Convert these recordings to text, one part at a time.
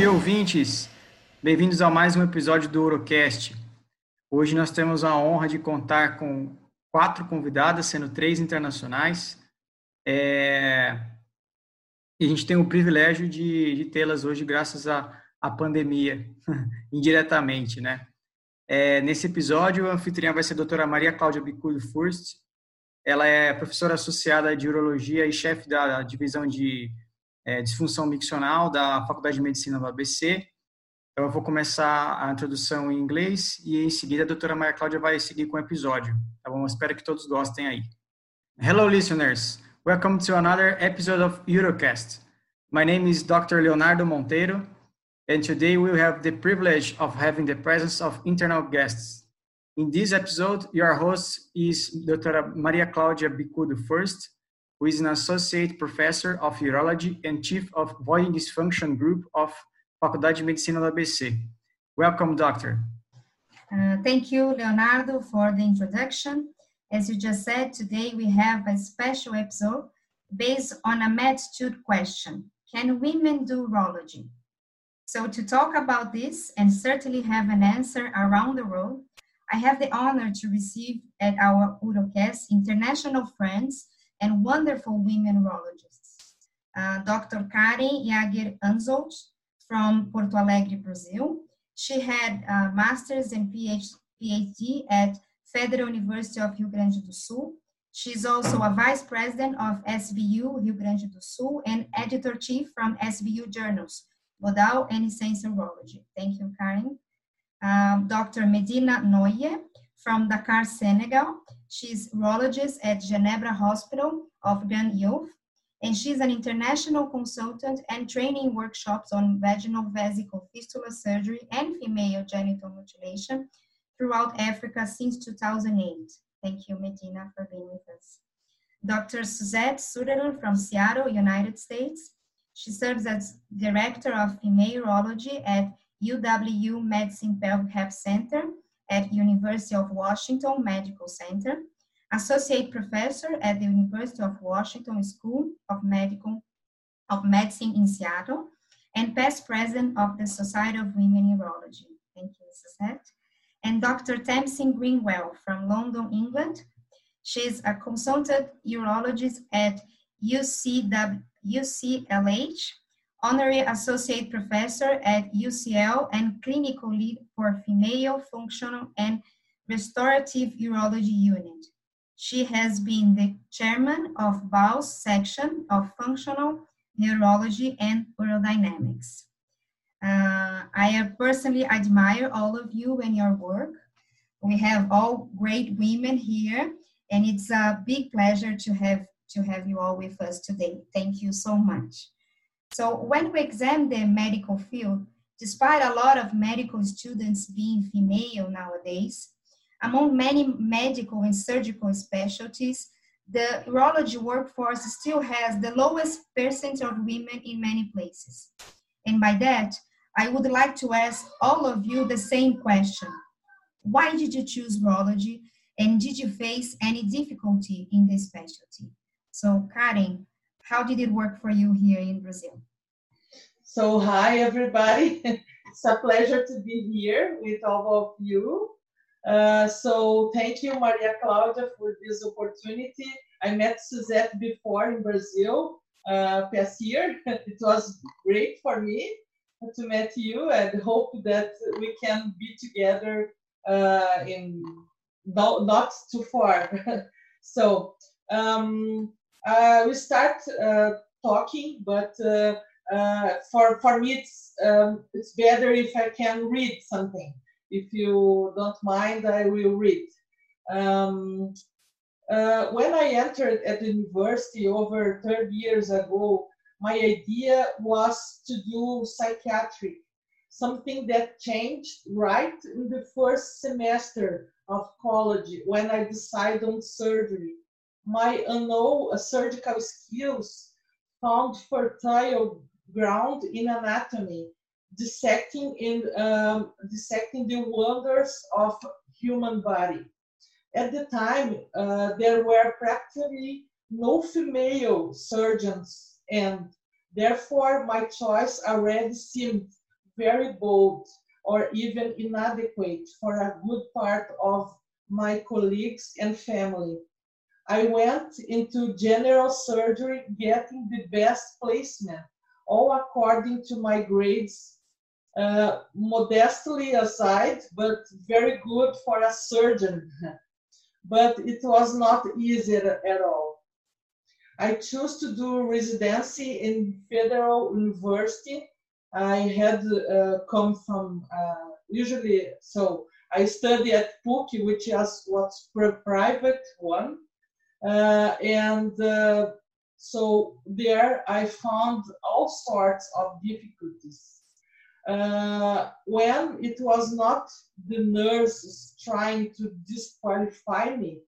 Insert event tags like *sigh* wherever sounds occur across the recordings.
dia, ouvintes! Bem-vindos a mais um episódio do Urocast. Hoje nós temos a honra de contar com quatro convidadas, sendo três internacionais. É... E a gente tem o privilégio de, de tê-las hoje graças à, à pandemia, *laughs* indiretamente, né? É, nesse episódio, a anfitriã vai ser a doutora Maria Cláudia Bicudo Furst. Ela é professora associada de urologia e chefe da divisão de é, disfunção miccional da Faculdade de Medicina do ABC. Então, eu vou começar a introdução em inglês e, em seguida, a doutora Maria Cláudia vai seguir com o episódio. Tá bom? espero que todos gostem aí. Hello, listeners. Welcome to another episode of Eurocast. My name is Dr. Leonardo Monteiro, and today we have the privilege of having the presence of internal guests. In this episode, your host is Dr. Maria Cláudia Bicudo First, who is an associate professor of urology and chief of voiding dysfunction group of Faculdade de Medicina da ABC. Welcome, doctor. Uh, thank you, Leonardo, for the introduction. As you just said, today we have a special episode based on a meditude question. Can women do urology? So to talk about this and certainly have an answer around the world, I have the honor to receive at our Urocast international friends and wonderful women urologists. Uh, Dr. Karen Jaeger Anzolch from Porto Alegre, Brazil. She had a master's and PhD at Federal University of Rio Grande do Sul. She's also a vice president of SBU Rio Grande do Sul and editor-chief from SBU journals, Modal and Science Urology. Thank you, Karen. Um, Dr. Medina Ndoye from Dakar, Senegal. She's urologist at Ginebra Hospital of Grand Yoff, and she's an international consultant and training workshops on vaginal vesicle fistula surgery and female genital mutilation throughout Africa since 2008. Thank you, Medina, for being with us. Dr. Suzette Sutherland from Seattle, United States. She serves as Director of Female Urology at UW Medicine Pelvic Health Center at University of Washington Medical Center, associate professor at the University of Washington School of Medical of Medicine in Seattle, and past president of the Society of Women Urology. Thank you, Suzette. And Dr. Tamsin Greenwell from London, England. She's a consultant urologist at UCW, UCLH honorary associate professor at UCL and clinical lead for female functional and restorative urology unit. She has been the chairman of BAUS section of functional neurology and urodynamics. Uh, I personally admire all of you and your work. We have all great women here, and it's a big pleasure to have to have you all with us today. Thank you so much. So when we examine the medical field, despite a lot of medical students being female nowadays, among many medical and surgical specialties, the urology workforce still has the lowest percent of women in many places. And by that, I would like to ask all of you the same question. Why did you choose urology and did you face any difficulty in this specialty? So Karen, how did it work for you here in Brazil? So, hi everybody. *laughs* it's a pleasure to be here with all of you. Uh, so, thank you, Maria Cláudia, for this opportunity. I met Suzette before in Brazil uh, past year. *laughs* It was great for me to meet you and hope that we can be together uh, in not, not too far. *laughs* so, um, uh, we start uh, talking, but uh, for for me it's um, it's better if I can read something. If you don't mind, I will read. Um, uh, when I entered at the university over 30 years ago, my idea was to do psychiatry, something that changed right in the first semester of college when I decided on surgery my unknown surgical skills found fertile ground in anatomy, dissecting in um, dissecting the wonders of human body. At the time, uh, there were practically no female surgeons, and therefore my choice already seemed very bold or even inadequate for a good part of my colleagues and family. I went into general surgery getting the best placement, all according to my grades, uh, modestly aside, but very good for a surgeon. *laughs* but it was not easy at all. I chose to do residency in Federal University. I had uh, come from uh, usually, so I study at PUC, which is what's private one, and uh, so there I found all sorts of difficulties. Uh, when it was not the nurses trying to disqualify me,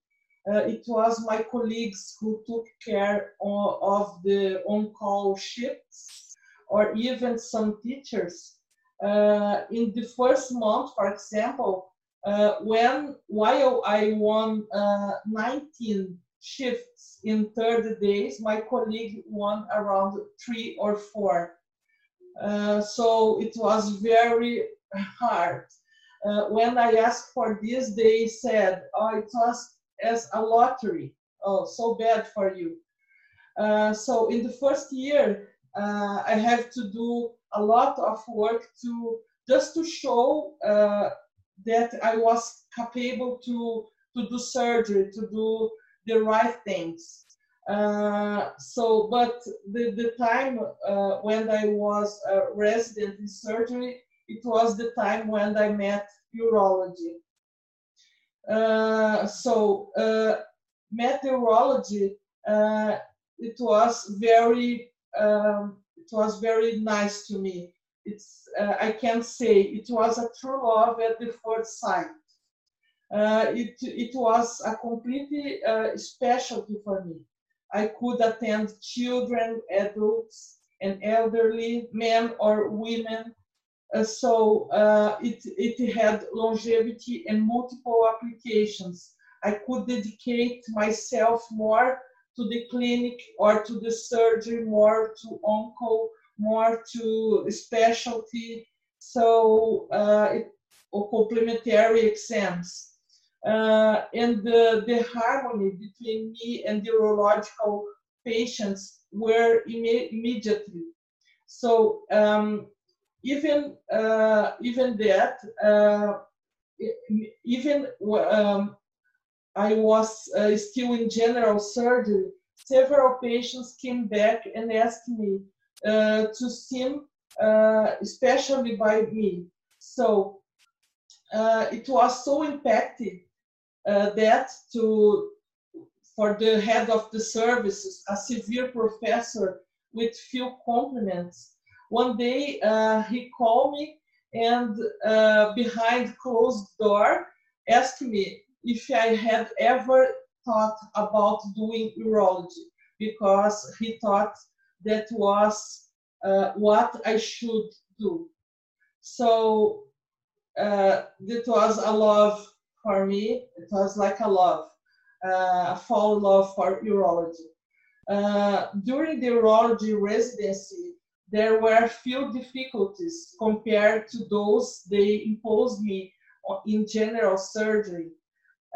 uh, it was my colleagues who took care of, of the on-call shifts, or even some teachers. Uh, in the first month, for example, uh, when while I won uh, 19 shifts in 30 days, my colleague won around three or four. Uh, so it was very hard. Uh, when I asked for this, they said, oh, it was as a lottery. Oh, so bad for you. Uh, so in the first year, uh, I have to do a lot of work to just to show uh, that I was capable to to do surgery, to do the right things. Uh, so, but the, the time uh, when I was a resident in surgery, it was the time when I met urology. Uh, so, uh, met urology, uh, it was very, um, it was very nice to me. It's, uh, I can't say it was a true love at the first sight. It, it was a completely specialty for me I could attend children, adults, and elderly, men or women. Uh, so uh, it, it had longevity and multiple applications. I could dedicate myself more to the clinic or to the surgery, more to onco, more to specialty. So uh, it, or complementary exams uh, and the, the harmony between me and the urological patients were Im- immediately. So um, even uh, even that, uh, even um, I was uh, still in general surgery. Several patients came back and asked me uh, to see, uh, especially by me. So it was so impacted uh, that to for the head of the services, a severe professor with few compliments. One day uh, he called me and uh, behind closed door asked me if I had ever thought about doing urology because he thought that was uh, what I should do. So uh, that was a love for me, it was like a love, uh, a fall love for urology. Uh, during the urology residency, there were few difficulties compared to those they imposed me in general surgery.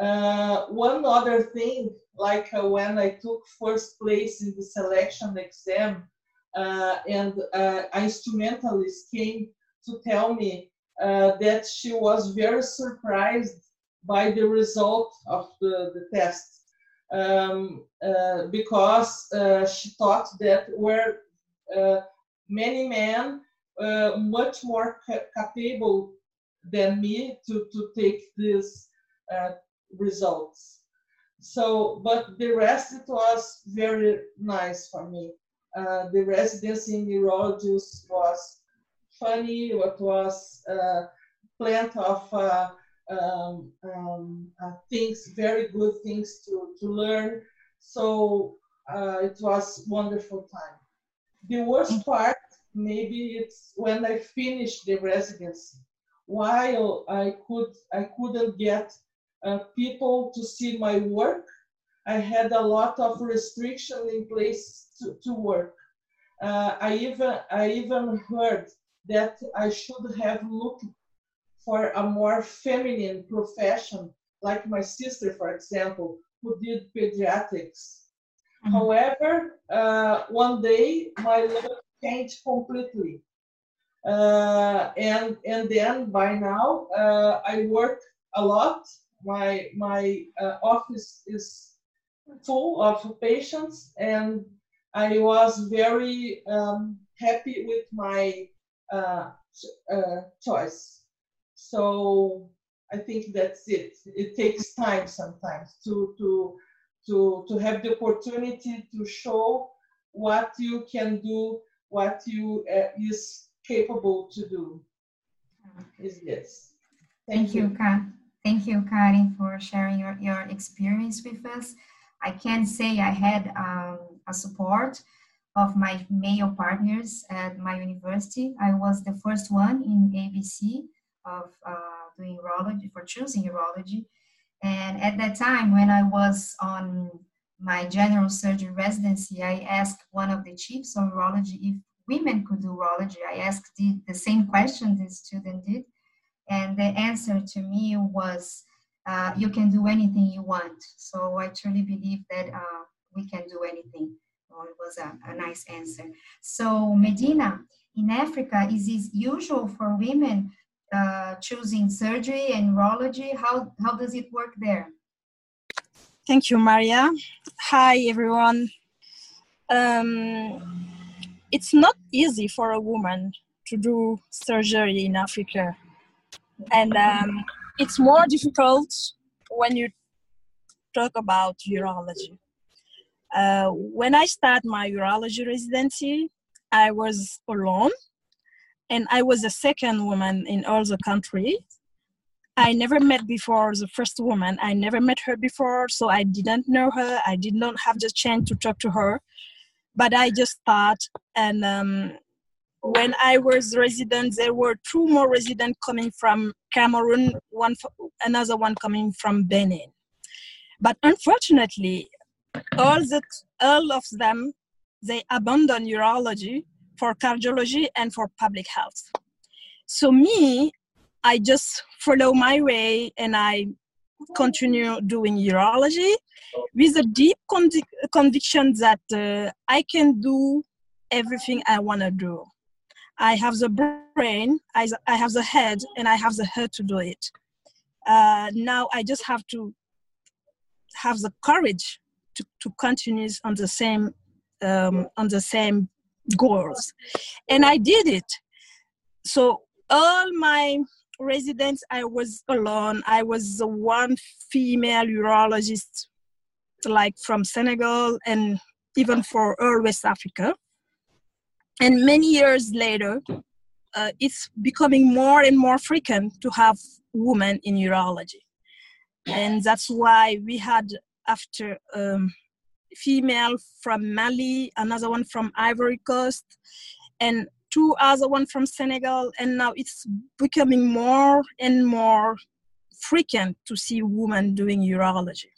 Uh, one other thing, like uh, when I took first place in the selection exam, uh, and uh, an instrumentalist came to tell me uh, that she was very surprised by the result of the, the test um, uh, because uh, she thought that were uh, many men uh, much more capable than me to, to take these uh, results. So, but the rest it was very nice for me. Uh, the residency in urologist was funny. It was plenty of um, um, uh, things, very good things to, to learn. So uh, it was wonderful time. The worst part, maybe it's when I finished the residency. While I could, I couldn't get uh, people to see my work, I had a lot of restriction in place to, to work. Uh, I even I even heard that I should have looked for a more feminine profession, like my sister, for example, who did pediatrics. Mm-hmm. However, uh, one day my life changed completely. Uh, and and then by now uh, I work a lot. My my uh, office is full of patients, and I was very um, happy with my uh, uh, choice. So I think that's it. It takes time sometimes to to to to have the opportunity to show what you can do, what you uh, is capable to do. Is this? Thank, Thank you, you. Thank you, Kari, for sharing your, your experience with us. I can say I had um, a support of my male partners at my university. I was the first one in ABC of uh, doing urology, for choosing urology. And at that time, when I was on my general surgery residency, I asked one of the chiefs of urology if women could do urology. I asked the, the same question the student did. And the answer to me was, uh, you can do anything you want. So I truly believe that uh, we can do anything. Well, it was a, a nice answer. So Medina, in Africa, is it usual for women uh, choosing surgery and urology? How, how does it work there? Thank you, Maria. Hi, everyone. Um, it's not easy for a woman to do surgery in Africa. And um, it's more difficult when you talk about urology. Uh, when I start my urology residency, I was alone and I was the second woman in all the country. I never met before the first woman. I never met her before, so I didn't know her. I did not have the chance to talk to her, but I just thought. And um, when I was resident, there were two more residents coming from Cameroon, one another one coming from Benin. But unfortunately, all that all of them they abandoned urology for cardiology and for public health. So me, I just follow my way and I continue doing urology with a deep conviction that uh, I can do everything I want to do. I have the brain, I, I have the head, and I have the heart to do it. Uh, now I just have to have the courage to, to continue on the same um, on the same goals. And I did it. So all my residents, I was alone. I was the one female urologist, like from Senegal and even for all West Africa. And many years later, uh, it's becoming more and more frequent to have women in urology. And that's why we had, after um, female from Mali, another one from Ivory Coast, and two other one from Senegal. And now it's becoming more and more frequent to see women doing urology.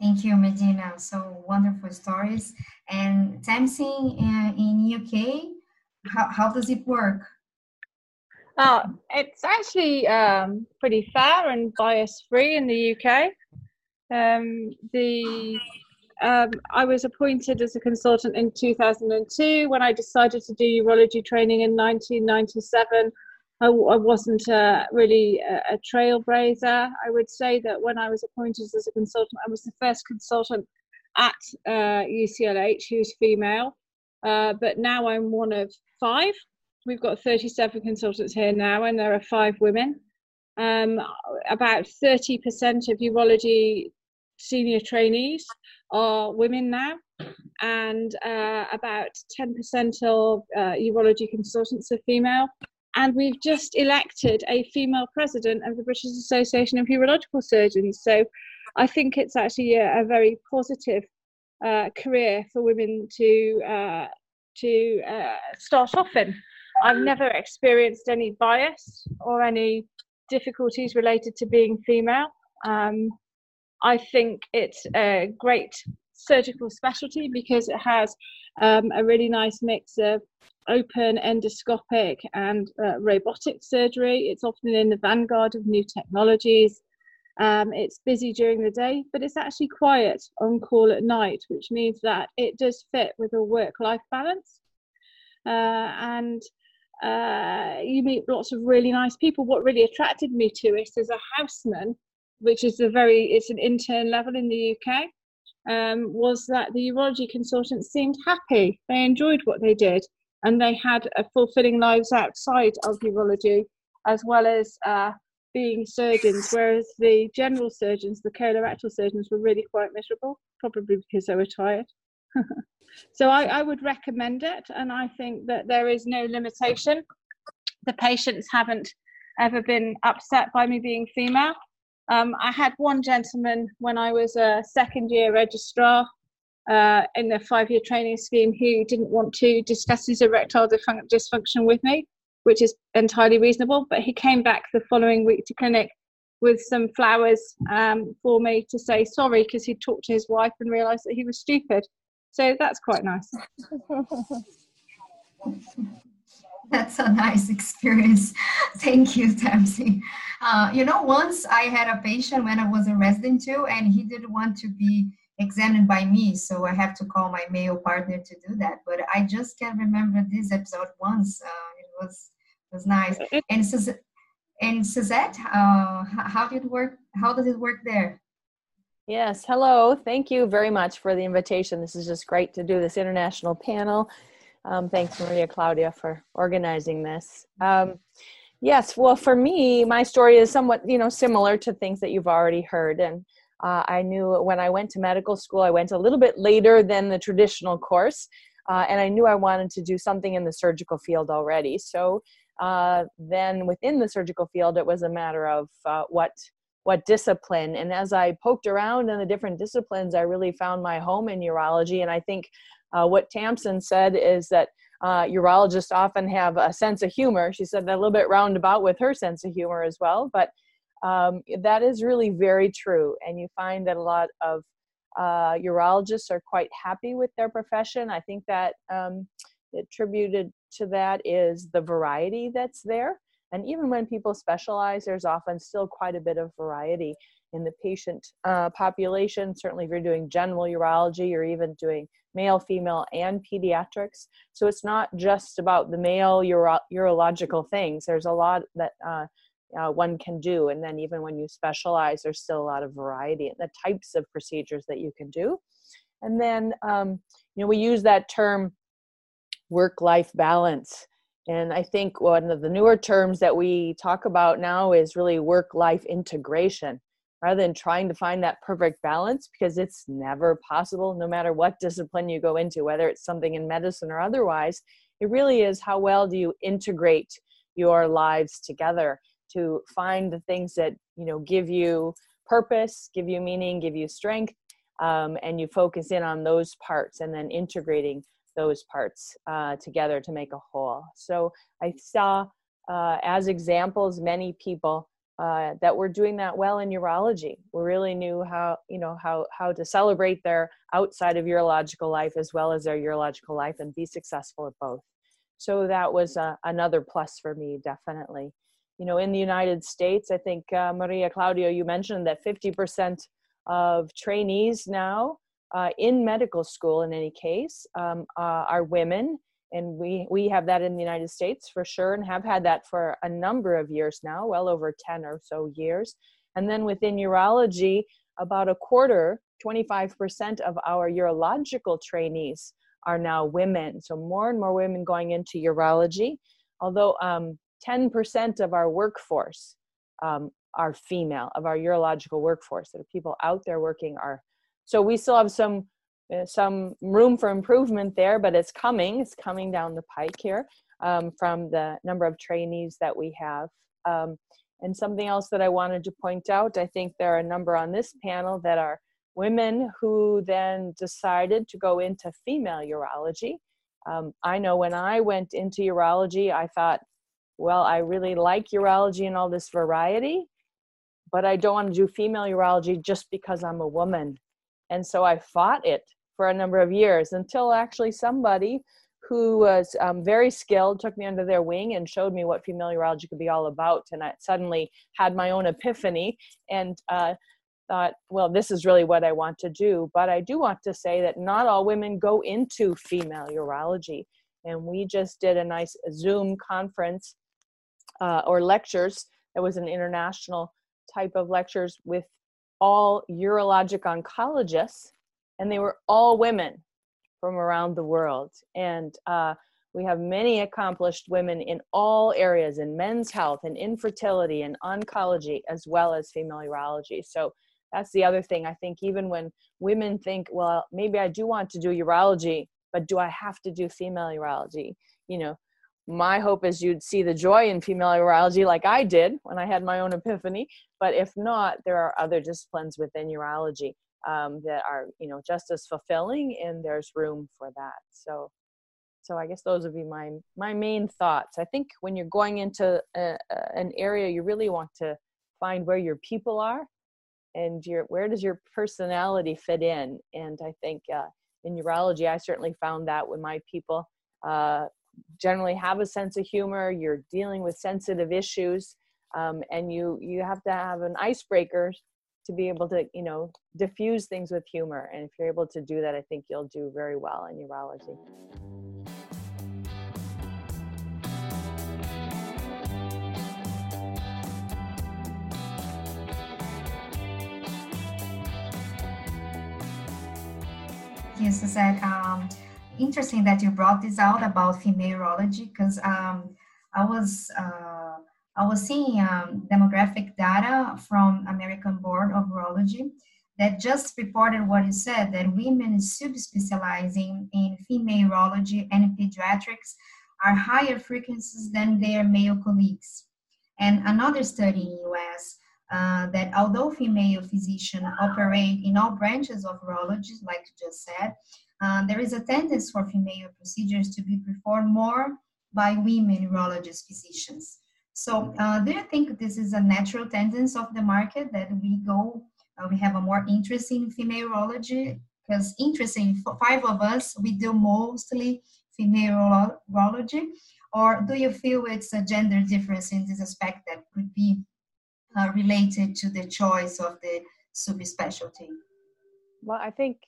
Thank you, Medina. So wonderful stories. And Tamsin in, in UK, how, how does it work? Uh, it's actually um, pretty fair and bias free in the UK. Um, the um, I was appointed as a consultant in 2002. When I decided to do urology training in 1997, I, I wasn't uh, really a, a, trailblazer. I would say that when I was appointed as a consultant, I was the first consultant at uh, UCLH who's female. Uh, but now I'm one of five. We've got 37 consultants here now, and there are five women. Um, about 30% of urology senior trainees are women now, and uh, about 10% of uh, urology consultants are female. And we've just elected a female president of the British Association of Urological Surgeons. So I think it's actually a, a very positive uh, career for women to uh, to uh, start off in. I've never experienced any bias or any difficulties related to being female. Um, I think it's a great surgical specialty because it has um, a really nice mix of open endoscopic and uh, robotic surgery. It's often in the vanguard of new technologies. Um, it's busy during the day, but it's actually quiet on call at night, which means that it does fit with a work life balance. Uh, and uh, you meet lots of really nice people. What really attracted me to it as a houseman, which is a very, it's an intern level in the UK, um, was that the urology consultants seemed happy. They enjoyed what they did and they had a fulfilling lives outside of urology as well as uh, being surgeons, whereas the general surgeons, the colorectal surgeons, were really quite miserable, probably because they were tired. *laughs* so I, I would recommend it, and I think that there is no limitation. The patients haven't ever been upset by me being female. Um, I had one gentleman when I was a second year registrar uh, in the five year training scheme who didn't want to discuss his erectile dysfunction with me which is entirely reasonable. But he came back the following week to clinic with some flowers um, for me to say sorry because he talked to his wife and realised that he was stupid. So that's quite nice. *laughs* That's a nice experience. *laughs* Thank you, Tamsi. Uh, you know, once I had a patient when I was a resident too, and he didn't want to be examined by me, so I have to call my male partner to do that. But I just can't remember this episode once. Uh, it was was nice. And Suzette, and Suzette, uh, how did it work? How does it work there? Yes, hello. Thank you very much for the invitation. This is just great to do this international panel. Um, thanks, Maria Claudia, for organizing this. Um, yes, well, for me, my story is somewhat, you know, similar to things that you've already heard. And uh, I knew when I went to medical school, I went a little bit later than the traditional course, uh, and I knew I wanted to do something in the surgical field already. So uh, then within the surgical field, it was a matter of uh, what what discipline. And as I poked around in the different disciplines, I really found my home in urology. And I think uh, what Tamsin said is that uh, urologists often have a sense of humor. She said that a little bit roundabout with her sense of humor as well, but um, that is really very true. And you find that a lot of uh, urologists are quite happy with their profession. I think that um, attributed to that is the variety that's there. And even when people specialize, there's often still quite a bit of variety in the patient uh, population. Certainly, if you're doing general urology or even doing male, female, and pediatrics. So it's not just about the male uro- urological things. There's a lot that uh, uh, one can do. And then, even when you specialize, there's still a lot of variety in the types of procedures that you can do. And then, um, you know, we use that term work life balance. And I think one of the newer terms that we talk about now is really work life integration rather than trying to find that perfect balance because it's never possible no matter what discipline you go into, whether it's something in medicine or otherwise. It really is how well do you integrate your lives together to find the things that you know give you purpose, give you meaning, give you strength, um, and you focus in on those parts and then integrating those parts uh, together to make a whole. So I saw uh, as examples many people uh, that were doing that well in urology. We really knew how you know how how to celebrate their outside of urological life as well as their urological life and be successful at both. So that was uh, another plus for me, definitely. You know, in the United States, I think uh, Maria Claudio, you mentioned that 50% of trainees now uh, in medical school in any case um, uh, are women and we we have that in the united states for sure and have had that for a number of years now well over 10 or so years. And then within urology about a quarter 25% of our urological trainees are now women. So more and more women going into urology although um, 10% of our workforce um, are female of our urological workforce. That are people out there working are so we still have some some room for improvement there, but it's coming. It's coming down the pike here um, from the number of trainees that we have. Um, and something else that I wanted to point out, I think there are a number on this panel that are women who then decided to go into female urology. Um, I know when I went into urology, I thought, well, I really like urology and all this variety, but I don't want to do female urology just because I'm a woman and so I fought it for a number of years until actually somebody who was um, very skilled took me under their wing and showed me what female urology could be all about. And i suddenly had my own epiphany and uh, thought well this is really what i want to do. But i do want to say that not all women go into female urology and we just did a nice zoom conference uh, or lectures. It was an international type of lectures with all urologic oncologists and they were all women from around the world. And uh, we have many accomplished women in all areas in men's health and infertility and oncology, as well as female urology. So that's the other thing. I think even when women think, well, maybe I do want to do urology, but do I have to do female urology? You know, my hope is you'd see the joy in female urology like I did when I had my own epiphany. But if not, there are other disciplines within urology um, that are you know just as fulfilling and there's room for that. So so i guess those would be my my main thoughts. I think when you're going into a, a, an area you really want to find where your people are and your where does your personality fit in? And i think uh, in urology i certainly found that with my people uh, generally have a sense of humor you're dealing with sensitive issues um, and you you have to have an icebreaker to be able to you know diffuse things with humor and if you're able to do that i think you'll do very well in urology Yes, Suzette. Um, interesting that you brought this out about female urology because um, I was uh, I was seeing um, demographic data from American Board of Urology that just reported what you said that women subspecializing in female urology and pediatrics are higher frequencies than their male colleagues. And another study in US uh, that although female physicians operate in all branches of urology, like you just said, uh, there is a tendency for female procedures to be performed more by women urologist physicians. So uh, do you think this is a natural tendency of the market that we go, uh, we have a more interest in female urology? Because interesting, five of us, we do mostly female urology. Or do you feel it's a gender difference in this aspect that could be uh, related to the choice of the subspecialty? Well, I think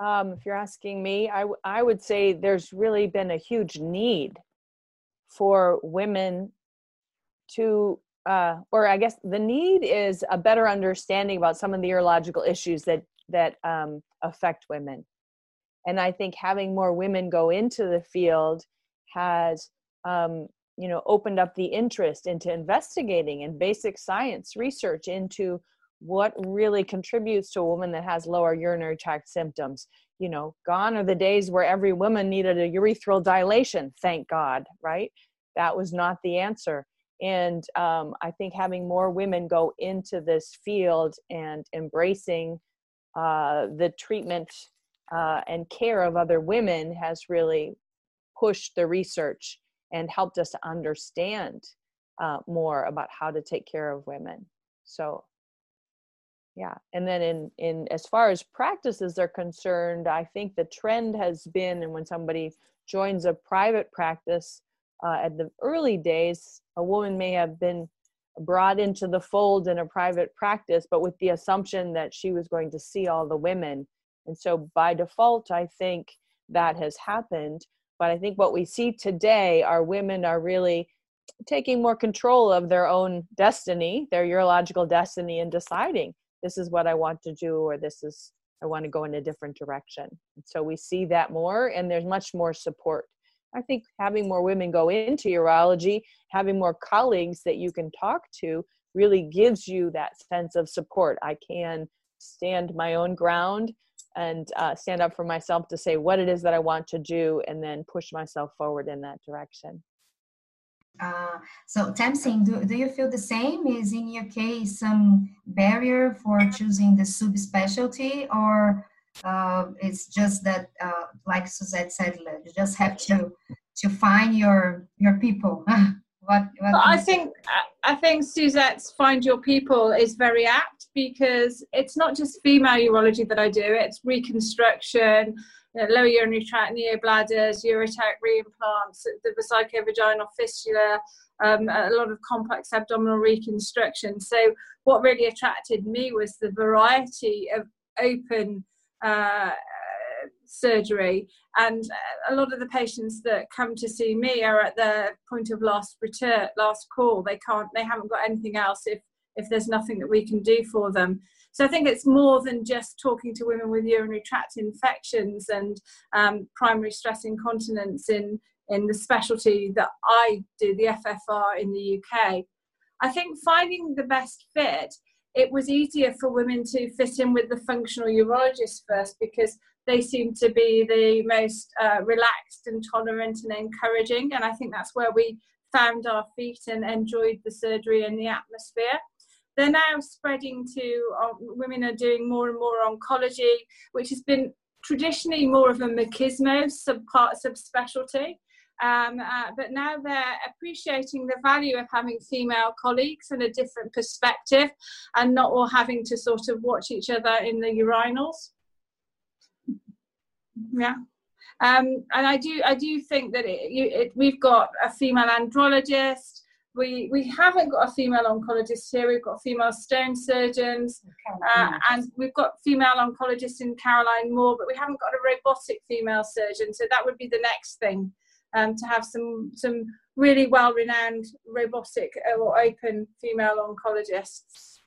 um, if you're asking me, I, w- I would say there's really been a huge need for women to uh, or I guess the need is a better understanding about some of the urological issues that that um, affect women, and I think having more women go into the field has um, you know opened up the interest into investigating and basic science research into what really contributes to a woman that has lower urinary tract symptoms? You know gone are the days where every woman needed a urethral dilation thank god right? That was not the answer. And um, i think having more women go into this field and embracing uh, the treatment uh, and care of other women has really pushed the research and helped us understand uh, more about how to take care of women. So yeah and then in in as far as practices are concerned i think the trend has been and when somebody joins a private practice uh, at the early days, a woman may have been brought into the fold in a private practice, but with the assumption that she was going to see all the women. And so by default, I think that has happened. But I think what we see today are women are really taking more control of their own destiny, their urological destiny, and deciding this is what I want to do or this is I want to go in a different direction. And so we see that more, and there's much more support I think having more women go into urology, having more colleagues that you can talk to, really gives you that sense of support. I can stand my own ground and uh, stand up for myself to say what it is that I want to do and then push myself forward in that direction. Uh, so Tamsin, do, do you feel the same? Is in your case some barrier for choosing the subspecialty or uh, it's just that, uh, like Suzette said, you just have to to find your your people. *laughs* what, what I think I think Suzette's "find your people" is very apt because it's not just female urology that I do, it's reconstruction, lower urinary tract, neobladders, ureteric reimplants, the vesicovaginal fistula, um, a lot of complex abdominal reconstruction. So, what really attracted me was the variety of open uh, surgery. And a lot of the patients that come to see me are at the point of last return, last call. They can't, they haven't got anything else if if there's nothing that we can do for them. So I think it's more than just talking to women with urinary tract infections and um, primary stress incontinence in in the specialty that I do, the FFR in the UK. I think finding the best fit, it was easier for women to fit in with the functional urologist first because they seem to be the most uh, relaxed and tolerant and encouraging. And I think that's where we found our feet and enjoyed the surgery and the atmosphere. They're now spreading to uh, women are doing more and more oncology, which has been traditionally more of a machismo subpart subspecialty. Um, uh, but now they're appreciating the value of having female colleagues and a different perspective and not all having to sort of watch each other in the urinals yeah um, and I do I do think that it, you, it, we've got a female andrologist. We we haven't got a female oncologist here. We've got female stone surgeons, uh, and we've got female oncologists in Caroline Moore, but we haven't got a robotic female surgeon. So that would be the next thing um, to have some some really well renowned robotic or open female oncologists.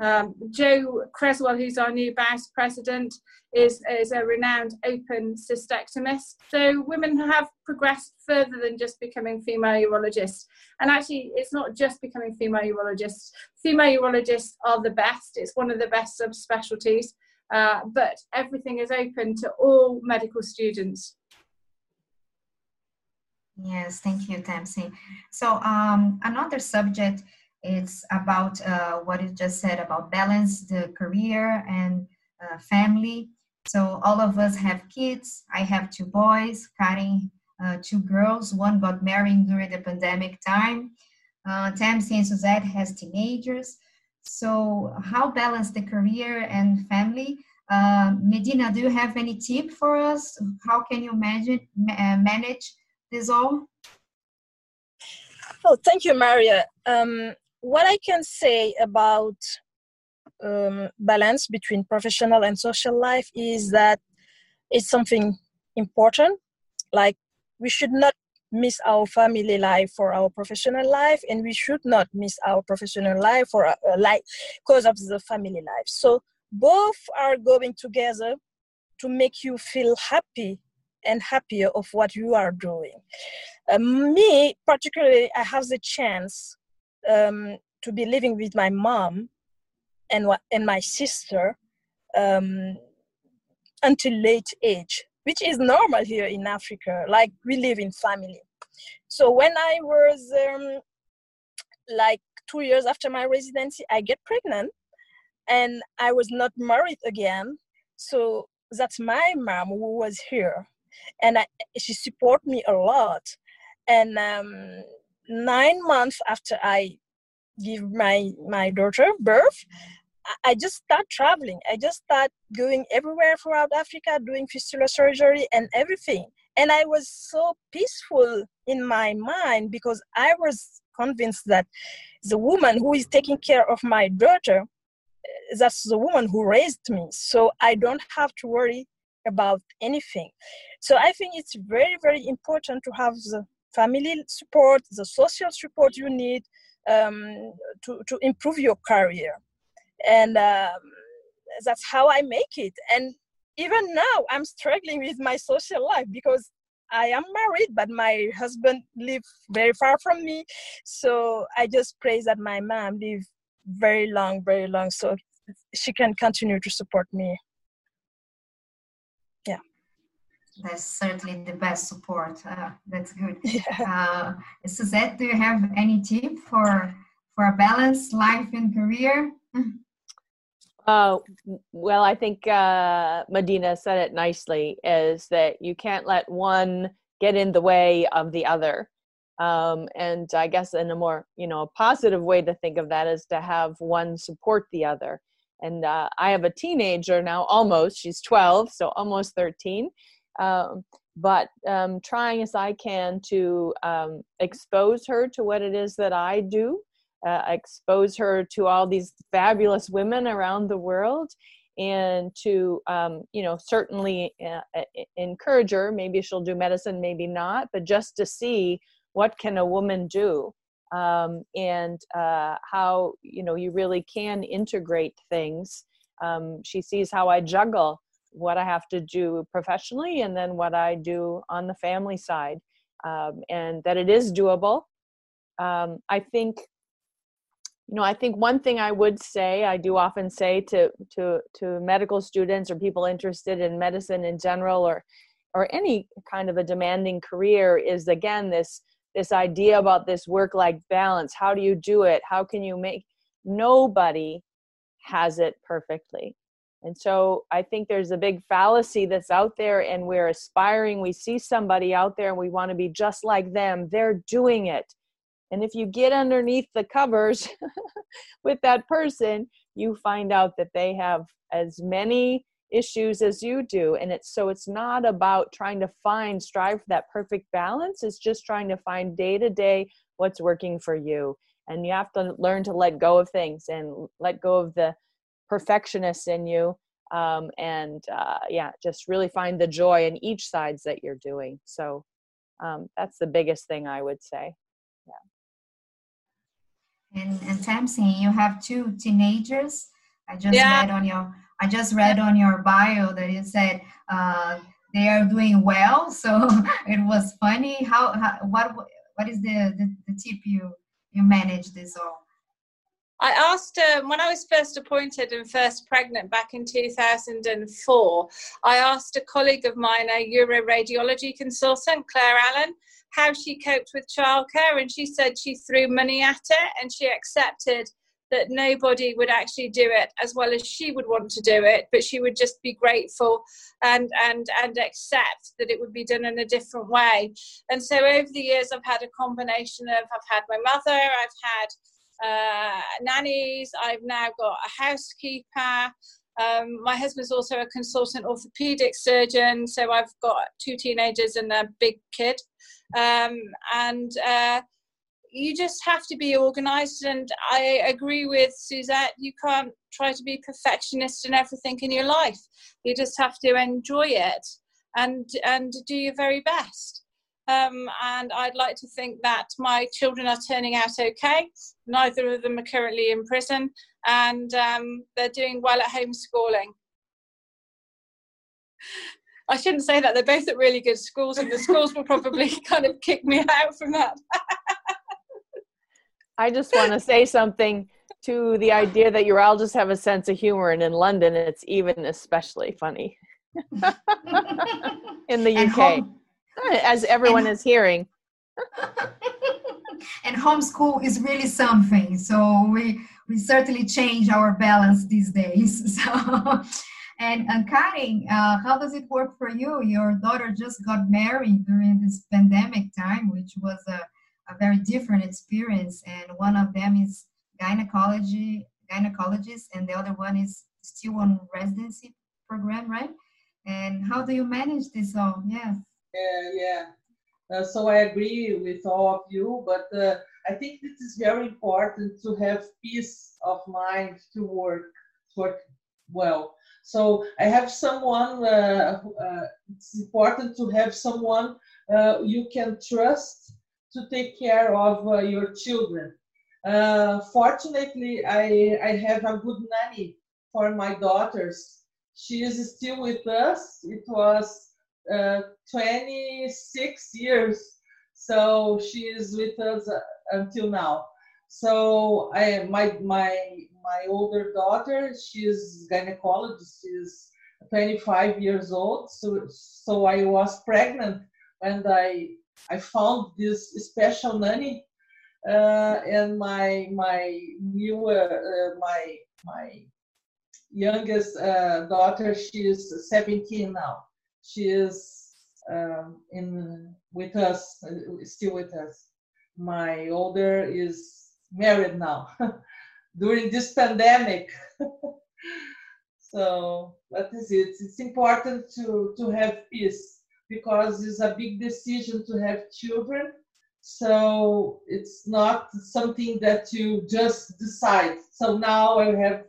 Um, Jo Cresswell, who's our new vice president, is, is a renowned open cystectomist. So women have progressed further than just becoming female urologists. And actually, it's not just becoming female urologists. Female urologists are the best. It's one of the best subspecialties. Uh, but everything is open to all medical students. Yes, thank you, Tamsin. So um, another subject it's about uh, what you just said about balance the career and uh, family. So all of us have kids. I have two boys, Karen, uh, two girls. One got married during the pandemic time. Uh, Tamsin and Suzette has teenagers. So how balance the career and family? Uh, Medina, do you have any tip for us? How can you manage, uh, manage this all? Oh, thank you, Maria. Um, what I can say about um, balance between professional and social life is that it's something important. Like we should not miss our family life for our professional life, and we should not miss our professional life for uh, life because of the family life. So both are going together to make you feel happy and happier of what you are doing. Uh, me, particularly, I have the chance um, to be living with my mom and and my sister um, until late age, which is normal here in Africa. Like we live in family. So when I was um, like two years after my residency, I get pregnant, and I was not married again. So that's my mom who was here, and I, she support me a lot. And um, nine months after I give my my daughter birth I just start traveling. I just start going everywhere throughout Africa, doing fistula surgery and everything. And I was so peaceful in my mind because I was convinced that the woman who is taking care of my daughter, eh, that's the woman who raised me. So I don't have to worry about anything. So I think it's very, very important to have the family support, the social support you need, um, to, to improve your career. And um, that's how I make it. And even now, I'm struggling with my social life because I am married, but my husband lives very far from me. So I just pray that my mom live very long, very long, so she can continue to support me. Yeah that's certainly the best support. Uh, that's good. *laughs* Yeah. Uh, Suzette, do you have any tip for for a balanced life and career? *laughs* Uh, well, I think uh, Medina said it nicely. Is that you can't let one get in the way of the other. Um, and I guess in a more you know positive way to think of that is to have one support the other. and uh, I have a teenager now, almost. She's 12, so almost 13. Um, but um, trying as I can to um, expose her to what it is that I do, uh, expose her to all these fabulous women around the world, and to um, you know certainly uh, encourage her. Maybe she'll do medicine, maybe not, but just to see what can a woman do um, and uh, how you know you really can integrate things. Um, she sees how I juggle what I have to do professionally and then what I do on the family side, um, and that it is doable. Um, I think, you know, I think one thing I would say, I do often say to to to medical students or people interested in medicine in general, or or any kind of a demanding career, is again this this idea about this work life balance. How do you do it? How can you make nobody has it perfectly and so I think there's a big fallacy that's out there, and we're aspiring. We see somebody out there and we want to be just like them. They're doing it. And if you get underneath the covers *laughs* with that person, you find out that they have as many issues as you do. And it's so it's not about trying to find, strive for that perfect balance. It's just trying to find day to day what's working for you. And you have to learn to let go of things and let go of the perfectionist in you um, and uh, yeah just really find the joy in each sides that you're doing. So um, that's the biggest thing i would say. Yeah. And and Tamsin, you have two teenagers i just yeah. read on your i just read on your bio that you said uh, they are doing well. *laughs* So it was funny. How, how what what is the, the the tip you you manage this all I asked um, when I was first appointed and first pregnant back in 2004. I asked a colleague of mine, a uroradiology consultant, Claire Allen, how she coped with childcare, and she said she threw money at it and she accepted that nobody would actually do it as well as she would want to do it, but she would just be grateful and and and accept that it would be done in a different way. And so over the years, I've had a combination of I've had my mother, I've had uh, nannies. I've now got a housekeeper. Um, my husband's also a consultant orthopedic surgeon, so I've got two teenagers and a big kid. Um, and uh, you just have to be organized. And I agree with Suzette, you can't try to be perfectionist in everything in your life. You just have to enjoy it and, and do your very best. Um, and I'd like to think that my children are turning out okay. Neither of them are currently in prison, and um, they're doing well at homeschooling. I shouldn't say that. They're both at really good schools, and the schools will probably *laughs* kind of kick me out from that. I just want to say something to the idea that you all just have a sense of humor, and in London, it's even especially funny. *laughs* in the UK. Home, as everyone and, is hearing. *laughs* and homeschool is really something. So we we certainly change our balance these days. *laughs* So. And, and Karin, uh, how does it work for you? Your daughter just got married during this pandemic time, which was a, a very different experience. And one of them is gynecology, gynecologist, and the other one is still on residency program, right? And how do you manage this all? Yes. Yeah, yeah. Uh, so I agree with all of you, but uh, I think this is very important to have peace of mind to work, work well. So I have someone. Uh, uh it's important to have someone uh, you can trust to take care of your children. fortunately, I I have a good nanny for my daughters. She is still with us. It was uh, 26 years. So she is with us uh, until now. So I, my my my older daughter, she's gynecologist. She's 25 years old. So so I was pregnant and I I found this special nanny. Uh, and my my new uh, my my youngest uh, daughter, she's 17 now she is um, in with us, uh, still with us. My older is married now. *laughs* During this pandemic, *laughs* so that is it. It's important to, to have peace because it's a big decision to have children. So it's not something that you just decide. So now I have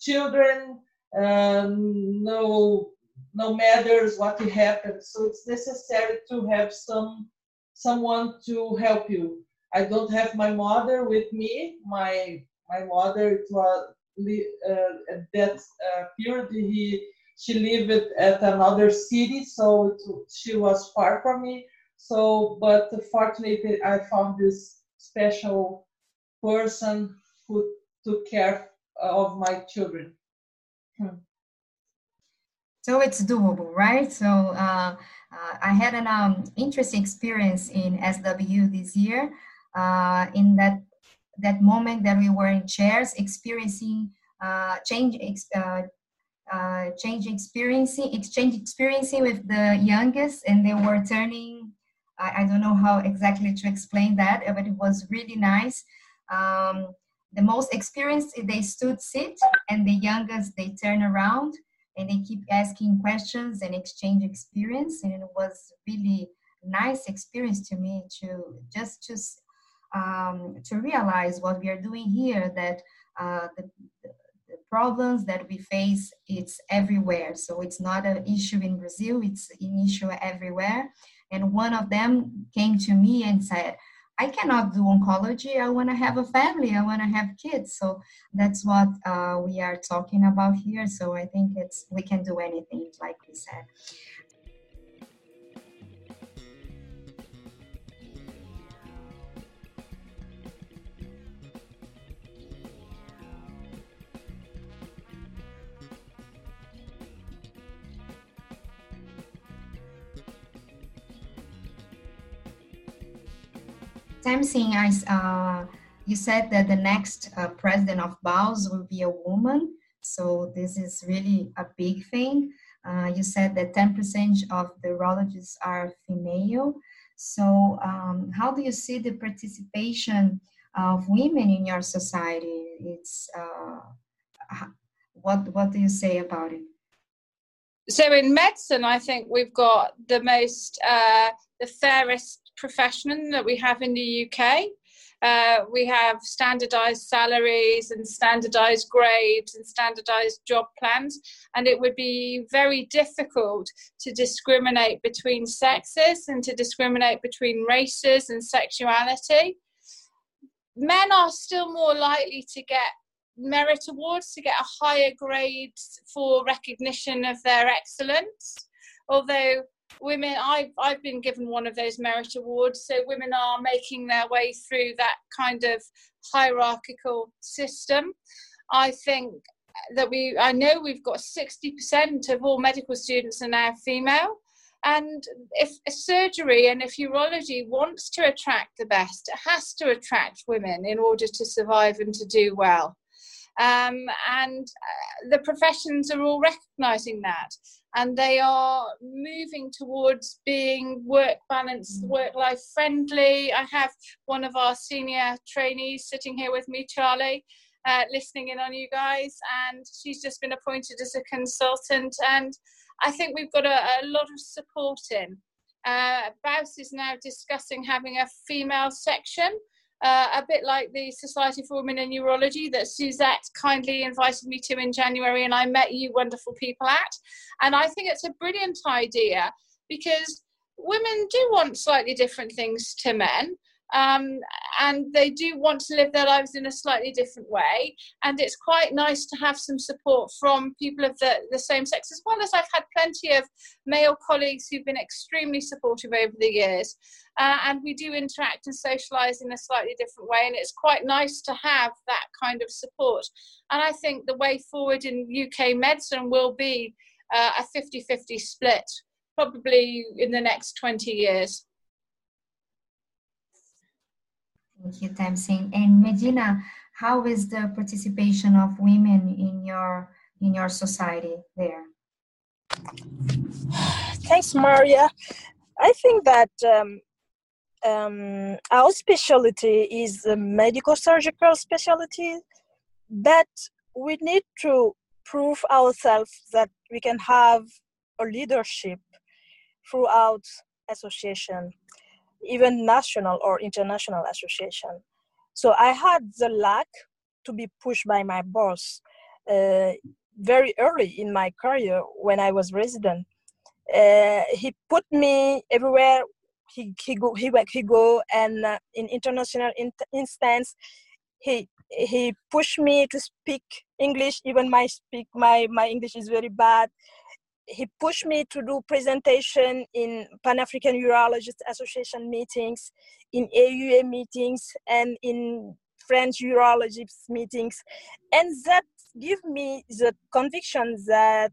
children, um, no no matters what happens. So it's necessary to have some someone to help you. I don't have my mother with me. My my mother it was uh, at that uh, period he she lived at another city, so it, she was far from me. So, but fortunately, I found this special person who took care of my children. Hmm. So it's doable, right? So uh, uh, I had an um, interesting experience in SW this year. Uh, in that that moment that we were in chairs, experiencing uh, change, uh, uh, change experiencing, exchange experiencing with the youngest, and they were turning. I, I don't know how exactly to explain that, but it was really nice. Um, the most experienced they stood sit, and the youngest they turn around and they keep asking questions and exchange experience and it was really nice experience to me to just to um, to realize what we are doing here that uh, the, the, problems that we face it's everywhere. So it's not an issue in brazil it's an issue everywhere. And one of them came to me and said I cannot do oncology. I want to have a family. I want to have kids. So that's what uh, we are talking about here. So I think it's we can do anything, like we said. Tamsin, I, uh, you said that the next uh, president of BAUS will be a woman. So this is really a big thing. Uh, you said that 10% of the urologists are female. So um, how do you see the participation of women in your society? It's uh, what what do you say about it? So in medicine, I think we've got the most uh, the fairest profession that we have in the UK. Uh, we have standardized salaries and standardized grades and standardized job plans, and it would be very difficult to discriminate between sexes and to discriminate between races and sexuality. Men are still more likely to get merit awards, to get a higher grade for recognition of their excellence, although women i've i've been given one of those merit awards. So women are making their way through that kind of hierarchical system. I think that we i know we've got 60% of all medical students are now female. And if surgery and if urology wants to attract the best it has to attract women in order to survive and to do well um, and uh, the professions are all recognizing that and they are moving towards being work balance, mm. work life friendly. I have one of our senior trainees sitting here with me, Charlie, uh, listening in on you guys, and she's just been appointed as a consultant. And I think we've got a, a lot of support in. Uh, is now discussing having a female section uh, a bit like the Society for Women in Urology that Suzette kindly invited me to in January and I met you wonderful people at. And I think it's a brilliant idea because women do want slightly different things to men um, and they do want to live their lives in a slightly different way. And it's quite nice to have some support from people of the, the same sex, as well as I've had plenty of male colleagues who've been extremely supportive over the years. Uh, and we do interact and socialize in a slightly different way. And it's quite nice to have that kind of support. And I think the way forward in UK medicine will be uh, a 50 50 split, probably in the next 20 years. You, Tamsin. And Medina, how is the participation of women in your in your society there? *sighs* Thanks, Maria. I think that um, um, our specialty is a medical surgical specialty, but we need to prove ourselves that we can have a leadership throughout association, even national or international association. So I had the luck to be pushed by my boss uh, very early in my career when I was resident. Uh, he put me everywhere he he go he he go and uh, in international in- instance he he pushed me to speak English. Even my speak my my English is very bad. He pushed me to do presentation in Pan African Urologists Association meetings, in AUA meetings, and in French urologists meetings, and that give me the conviction that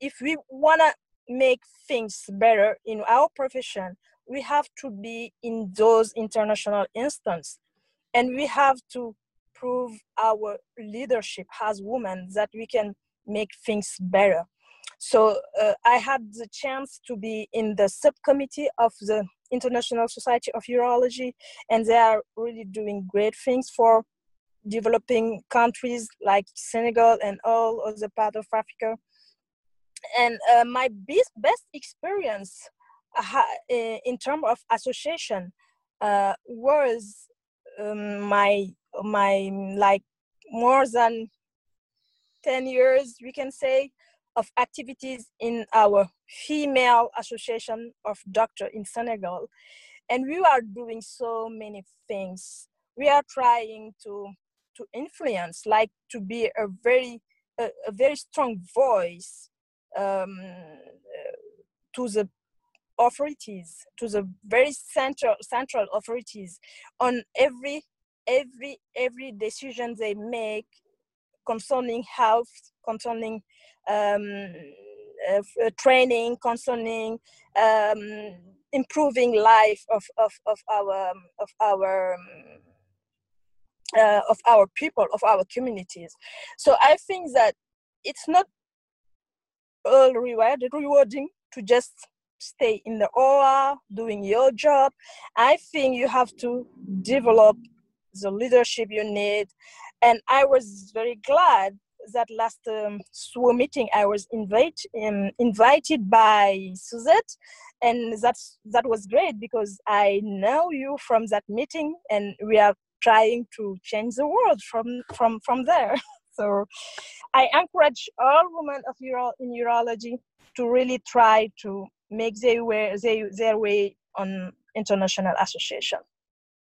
if we wanna make things better in our profession, we have to be in those international instances, and we have to prove our leadership as women that we can make things better. So uh, I had the chance to be in the subcommittee of the International Society of Urology, and they are really doing great things for developing countries like Senegal and all other part of Africa. And uh, my best, best experience uh, in terms of association uh, was um, my my like more than 10 years we can say of activities in our female association of doctor in senegal. And we are doing so many things. We are trying to to influence like to be a very a, a very strong voice um, to the authorities to the very central central authorities on every every every decision they make concerning health concerning um, uh, uh, training concerning um, improving life of, of, of our of our um, uh, of our people of our communities so i think that it's not all rewarded rewarding to just stay in the OR doing your job i think you have to develop the leadership you need. And I was very glad that last um, SWO meeting I was invite, um, invited by Suzette, and that's that was great because I know you from that meeting, and we are trying to change the world from from from there. *laughs* so I encourage all women of uro- in urology to really try to make their way their, their way on international association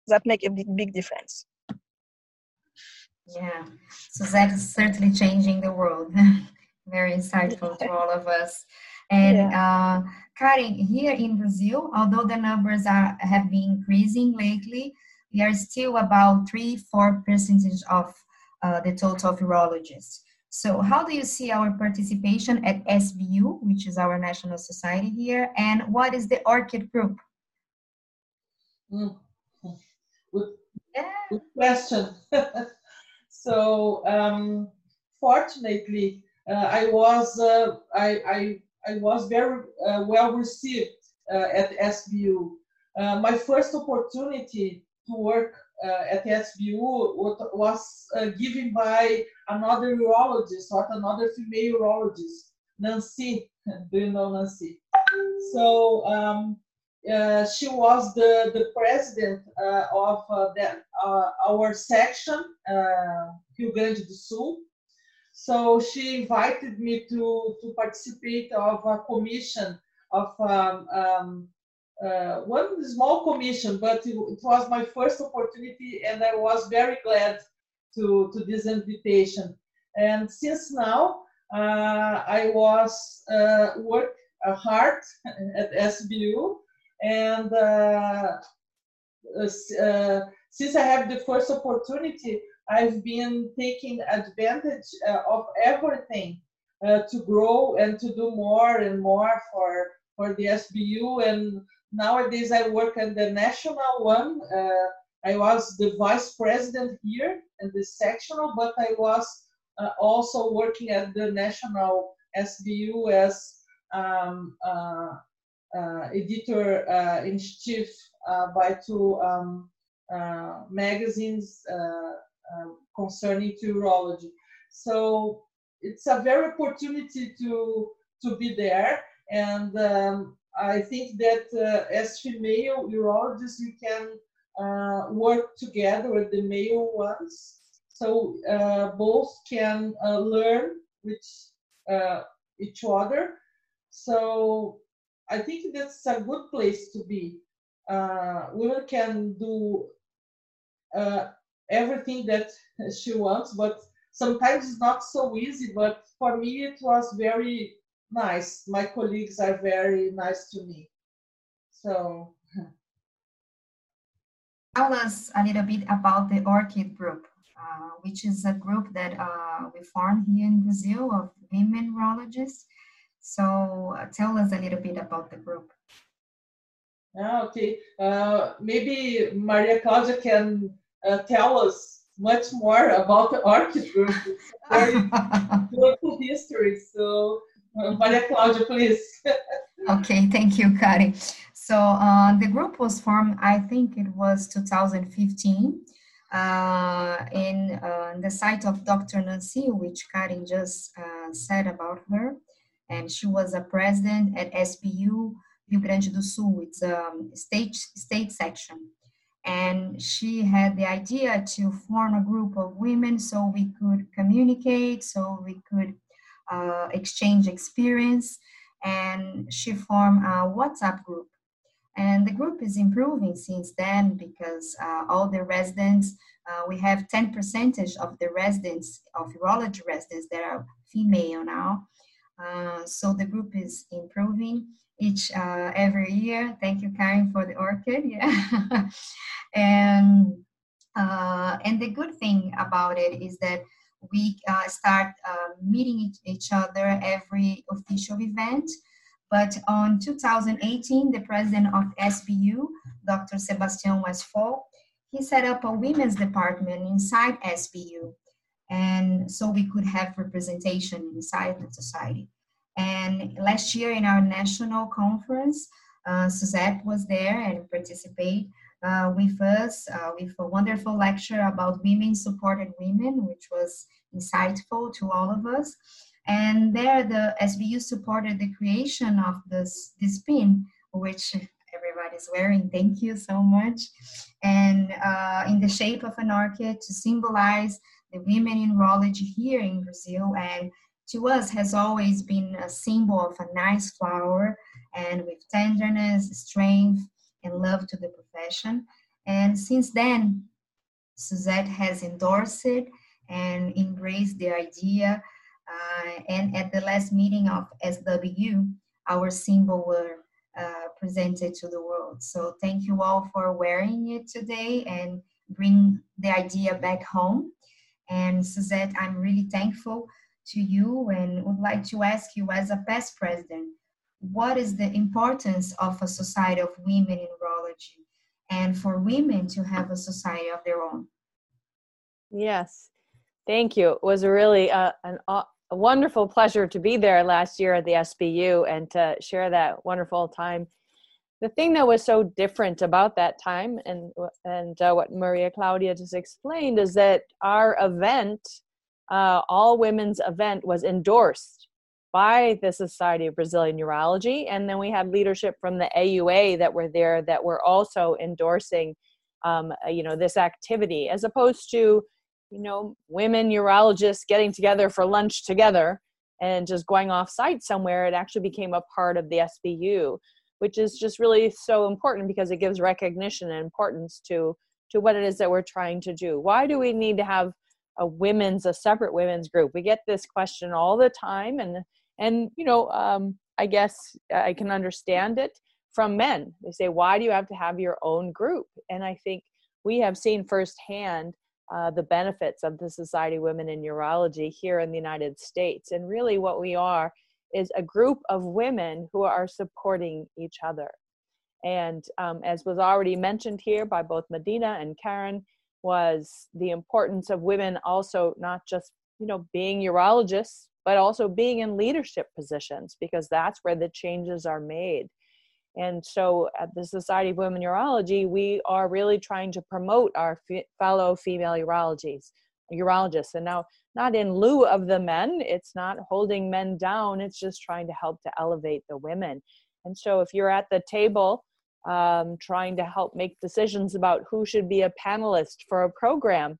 that make a big, big difference. Yeah, so that is certainly changing the world. *laughs* Very insightful to all of us. And yeah. uh, Karen, here in Brazil, although the numbers are have been increasing lately, we are still about three, four percentage of uh, the total of urologists. So, how do you see our participation at SBU, which is our national society here, and what is the Orchid group? Mm. Good, yeah. good question. *laughs* so um, fortunately, uh, I was uh, I, I, I was very uh, well received uh, at SBU. Uh, my first opportunity to work uh, at SBU was given by another urologist or another female urologist, Nancy. *laughs* Do you know Nancy? So um, uh, she was the, the president uh, of uh, the, uh, our section, uh, Rio Grande do Sul. So she invited me to, to participate of a commission of um, um, one small commission, but it, it, was my first opportunity and I was very glad to, to this invitation. And since now, I was work hard *laughs* at SBU and uh, uh, since I have the first opportunity, I've been taking advantage uh, of everything to grow and to do more and more for for the SBU. And nowadays, I work at the national one. I was the vice president here in the sectional, but I was uh, also working at the national SBU as um, uh, uh, editor uh, in chief uh, by two um, magazines concerning urology. So it's a very opportunity to to be there and um, I think that uh, as female urologists, we can uh, work together with the male ones, so uh, both can uh, learn with uh, each other. So I think that's a good place to be. Uh, women can do everything that she wants, but sometimes it's not so easy. But for me, it was very nice. My colleagues are very nice to me. So. *laughs* Tell us a little bit about the Orchid group, uh, which is a group that uh, we formed here in Brazil of women urologists. So uh, tell us a little bit about the group. Ah, okay. Uh, maybe Maria Claudia can uh, tell us much more about the Orchid group. It's a very *laughs* beautiful history. So Maria Claudia, please. *laughs* okay, thank you, Kari. So uh, the group was formed, I think it was 2015, uh, in uh, the site of Dr. Nancy, which Kari just uh, said about her. And she was a president at SBU Rio Grande do Sul, it's a state, state section. And she had the idea to form a group of women so we could communicate, so we could uh, exchange experience, and she formed a WhatsApp group. And the group is improving since then because uh, all the residents, uh, we have 10 percentage of the residents, of urology residents that are female now. Uh, so the group is improving each uh, every year. Thank you, Karen, for the orchid. *laughs* Yeah, and uh, and the good thing about it is that we uh, start uh, meeting each other every official event. But on 2018, the president of SBU, Dr. Sebastian Westphal, he set up a women's department inside SBU. And so we could have representation inside the society. And last year in our national conference, uh, Suzette was there and participated uh, with us uh, with a wonderful lecture about women supported women, which was insightful to all of us. And there, the SBU supported the creation of this, this pin, which everybody's wearing. Thank you so much. And uh, in the shape of an orchid to symbolize the women in urology here in Brazil. And to us has always been a symbol of a nice flower and with tenderness, strength, and love to the profession. And since then, Suzette has endorsed it and embraced the idea. Uh, and at the last meeting of SWU, our symbol were uh, presented to the world. So thank you all for wearing it today and bring the idea back home. And Suzette, I'm really thankful to you and would like to ask you as a past president, what is the importance of a society of women in urology and for women to have a society of their own? Yes, thank you. It was a really uh, an, a wonderful pleasure to be there last year at the SBU and to share that wonderful time. The thing that was so different about that time, and and uh, what Maria Claudia just explained, is that our event, uh, all women's event, was endorsed by the Society of Brazilian Urology. And then we had leadership from the AUA that were there that were also endorsing, um, uh, you know, this activity, as opposed to, you know, women urologists getting together for lunch together and just going off site somewhere. It actually became a part of the SBU, which is just really so important because it gives recognition and importance to to what it is that we're trying to do. Why do we need to have a women's a separate women's group? We get this question all the time and and you know um, i guess i can understand it from men they say why do you have to have your own group and i think we have seen firsthand uh, the benefits of the society of women in urology here in the united states and really what we are is a group of women who are supporting each other and um, as was already mentioned here by both medina and karen was the importance of women also not just you know being urologists but also being in leadership positions because that's where the changes are made. And so at the Society of Women Urology, we are really trying to promote our fellow female urologies. Urologists. And now, not in lieu of the men, it's not holding men down, it's just trying to help to elevate the women. And so, if you're at the table um, trying to help make decisions about who should be a panelist for a program,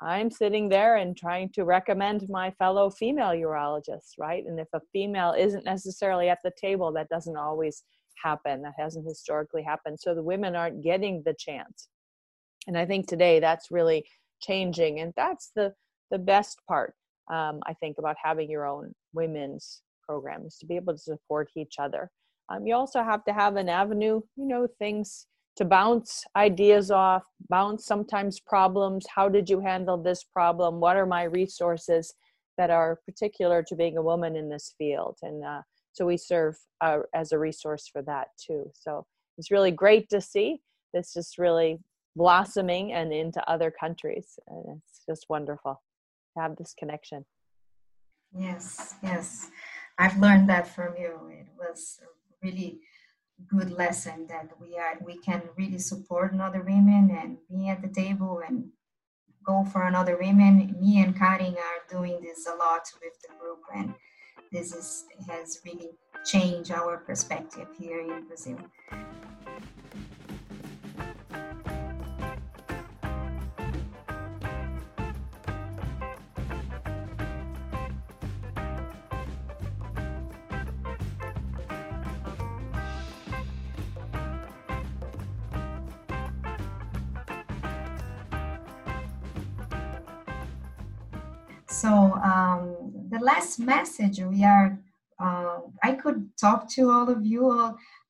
I'm sitting there and trying to recommend my fellow female urologists, right? And if a female isn't necessarily at the table, that doesn't always happen. That hasn't historically happened. So the women aren't getting the chance. And I think today that's really changing. And that's the, the best part, um, I think, about having your own women's programs to be able to support each other. Um, you also have to have an avenue, you know, things to bounce ideas off, bounce sometimes problems. How did you handle this problem? What are my resources that are particular to being a woman in this field? And uh, so we serve uh, as a resource for that too. So it's really great to see this just really blossoming and into other countries. And it's just wonderful to have this connection. Yes, yes. I've learned that from you. It was a really good lesson that we are we can really support another women and be at the table and go for another women. Me and Karin are doing this a lot with the group and this is has really changed our perspective here in Brazil. Um, the last message we are, uh, I could talk to all of you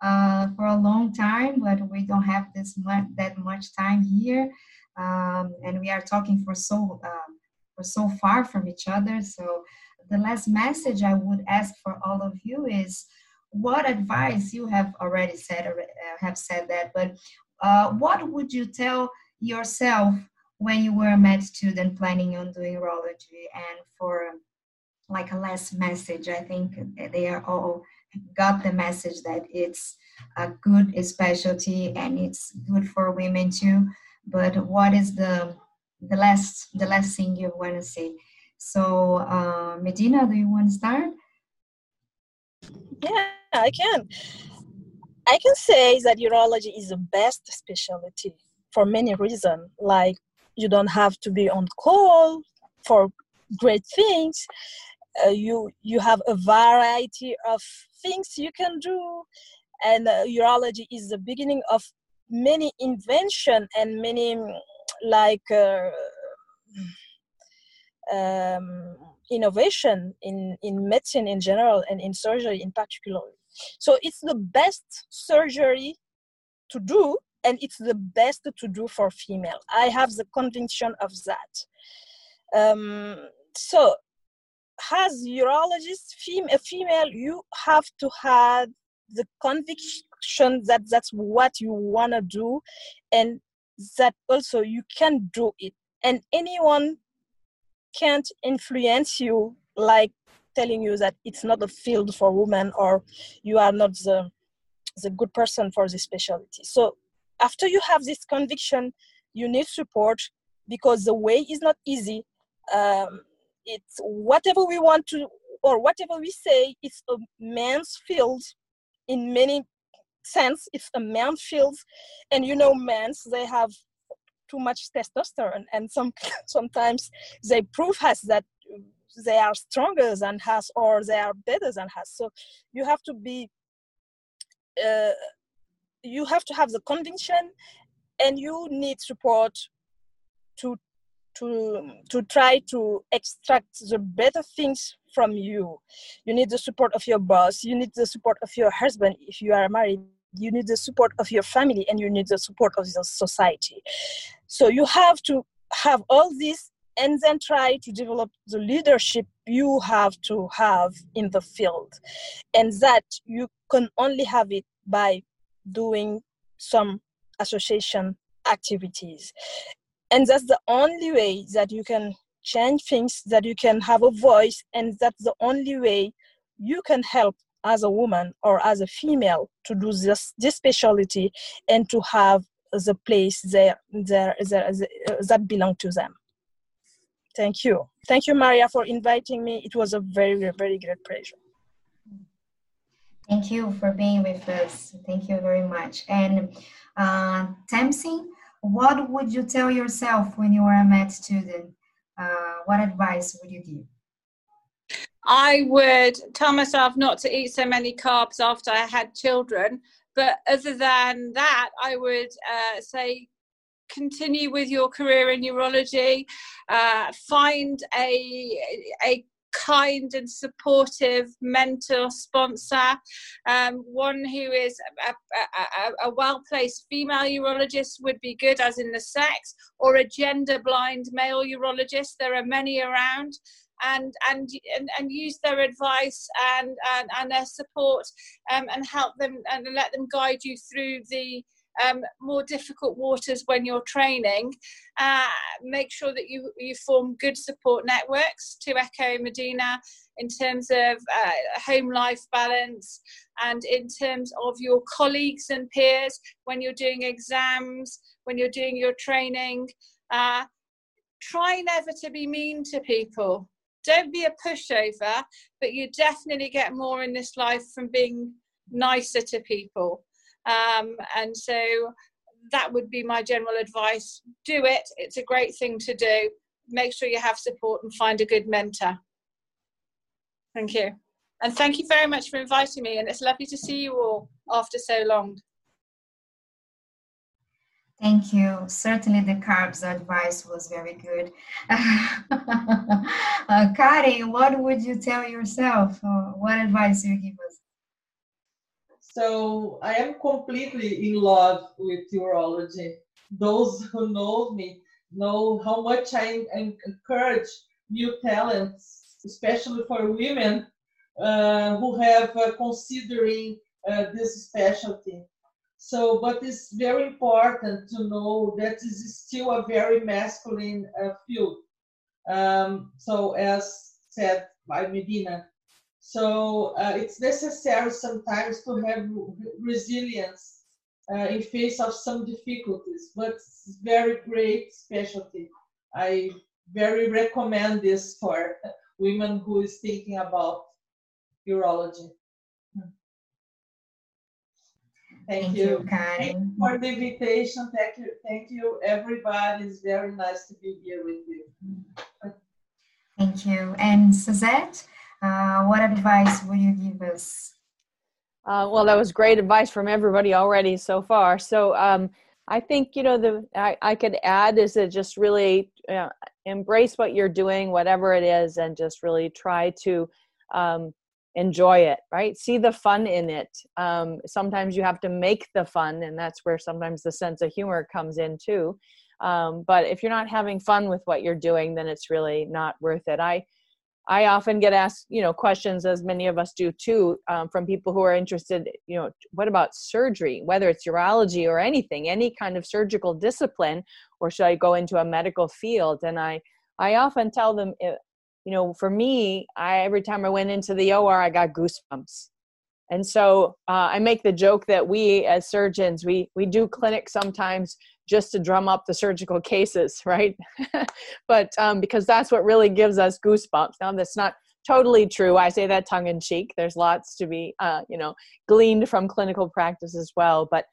uh, for a long time, but we don't have this much, that much time here, um, and we are talking for so uh, for so far from each other. So the last message I would ask for all of you is, what advice you have already said uh, have said that, but uh, what would you tell yourself when you were a med student planning on doing urology and for like a last message i think they are all got the message that it's a good specialty and it's good for women too. But what is the the last the last thing you want to say? So uh, medina do you want to start? Yeah i can. I can say that urology is the best specialty for many reasons like you don't have to be on call for great things. Uh, you you have a variety of things you can do. And uh, urology is the beginning of many invention and many like uh, um, innovation in in medicine in general and in surgery in particular. So it's the best surgery to do and it's the best to do for female. I have the conviction of that. Um, so as urologist fem- a female you have to have the conviction that that's what you want to do and that also you can do it. And anyone can't influence you like telling you that it's not a field for women or you are not the the good person for this specialty. So after you have this conviction you need support because the way is not easy. Um, it's whatever we want to or whatever we say it's a man's field. In many sense it's a man's field. And you know men's they have too much testosterone. And some *laughs* sometimes they prove us that they are stronger than us or they are better than us so you have to be uh, you have to have the conviction and you need support to to to try to extract the better things from you. You need the support of your boss you need the support of your husband if you are married you need the support of your family and you need the support of the society. So you have to have all this and then try to develop the leadership you have to have in the field. And that you can only have it by doing some association activities. And that's the only way that you can change things, that you can have a voice, and that's the only way you can help as a woman or as a female to do this, this specialty and to have the place there, there, there, that belong to them. Thank you. Thank you, Maria, for inviting me. It was a very, very great pleasure. Thank you for being with us. Thank you very much. And uh, Tamsin, what would you tell yourself when you were a med student? Uh, what advice would you give? I would tell myself not to eat so many carbs after I had children. But other than that, I would uh, say continue with your career in urology. Uh, find a a kind and supportive mentor sponsor, um, one who is a, a, a well placed female urologist would be good, as in the sex, or a gender blind male urologist. There are many around. And, and and and use their advice and and, and their support um, and help them and let them guide you through the um, more difficult waters when you're training, uh, make sure that you, you form good support networks to Echo Medina in terms of uh, home life balance and in terms of your colleagues and peers when you're doing exams, when you're doing your training. Uh, try never to be mean to people. Don't be a pushover, but you definitely get more in this life from being nicer to people. Um, and so that would be my general advice. Do it. It's a great thing to do. Make sure you have support and find a good mentor. Thank you. And thank you very much for inviting me. And it's lovely to see you all after so long. Thank you. Certainly, the carbs advice was very good. *laughs* uh, Kari, what would you tell yourself? Uh, what advice you give us? So I am completely in love with urology. Those who know me know how much I encourage new talents, especially for women uh, who have uh, considering uh, this specialty. So, but it's very important to know that is still a very masculine uh, field. Um, so, as said by Medina, so uh, it's necessary sometimes to have resilience uh, in face of some difficulties, but it's very great specialty. I very recommend this for women who is thinking about urology. Thank, Thank you. you, Karen. For the invitation. Thank you. Thank you, everybody. It's very nice to be here with you. Thank you. And Suzette? Uh, what advice would you give us? Uh, well, that was great advice from everybody already so far. So um, I think you know the I, I could add is to just really uh, embrace what you're doing, whatever it is, and just really try to um, enjoy it. Right? See the fun in it. Um, sometimes you have to make the fun, and that's where sometimes the sense of humor comes in too. Um, but if you're not having fun with what you're doing, then it's really not worth it. I I often get asked, you know, questions as many of us do too, um, from people who are interested. You know, what about surgery? Whether it's urology or anything, any kind of surgical discipline, or should I go into a medical field? And I, I often tell them, eh, you know, for me, I every time I went into the OR, I got goosebumps. And so uh, I make the joke that we as surgeons, we we do clinics sometimes just to drum up the surgical cases, *laughs* right? but um, because that's what really gives us goosebumps. Now, that's not totally true. I say that tongue in cheek. There's lots to be, uh, you know, gleaned from clinical practice as well. But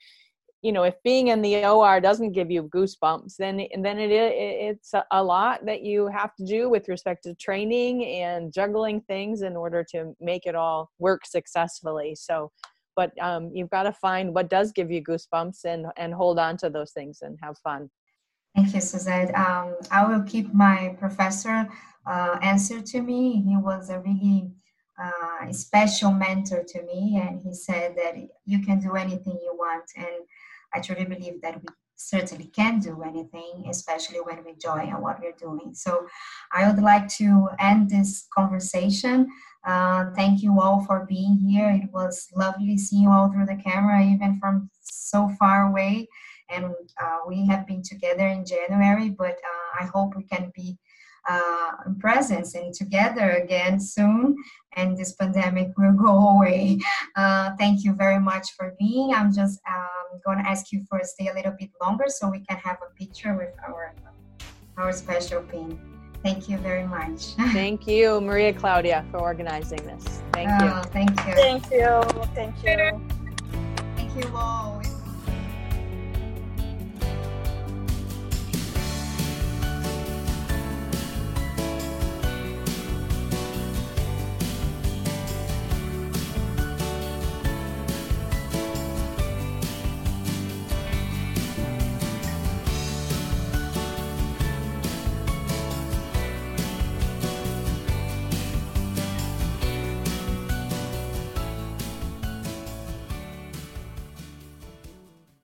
you know, if being in the OR doesn't give you goosebumps, then then it it's a lot that you have to do with respect to training and juggling things in order to make it all work successfully. So but um, you've got to find what does give you goosebumps and and hold on to those things and have fun. Thank you suzette. Um, i will keep my professor uh, answer to me. He was a really uh, special mentor to me and he said that you can do anything you want and i truly believe that we certainly can do anything, especially when we enjoy what we're doing. So I would like to end this conversation uh, thank you all for being here. It was lovely seeing you all through the camera, even from so far away. And uh, we have been together in January, but uh, I hope we can be uh, in presence and together again soon. And this pandemic will go away. *laughs* Uh, thank you very much for being. I'm just um, going to ask you for stay a little bit longer so we can have a picture with our our special pin. Thank you very much. *laughs* Thank you, Maria Claudia, for organizing this. Thank you. Oh, thank you. Thank you. Thank you. Thank you all.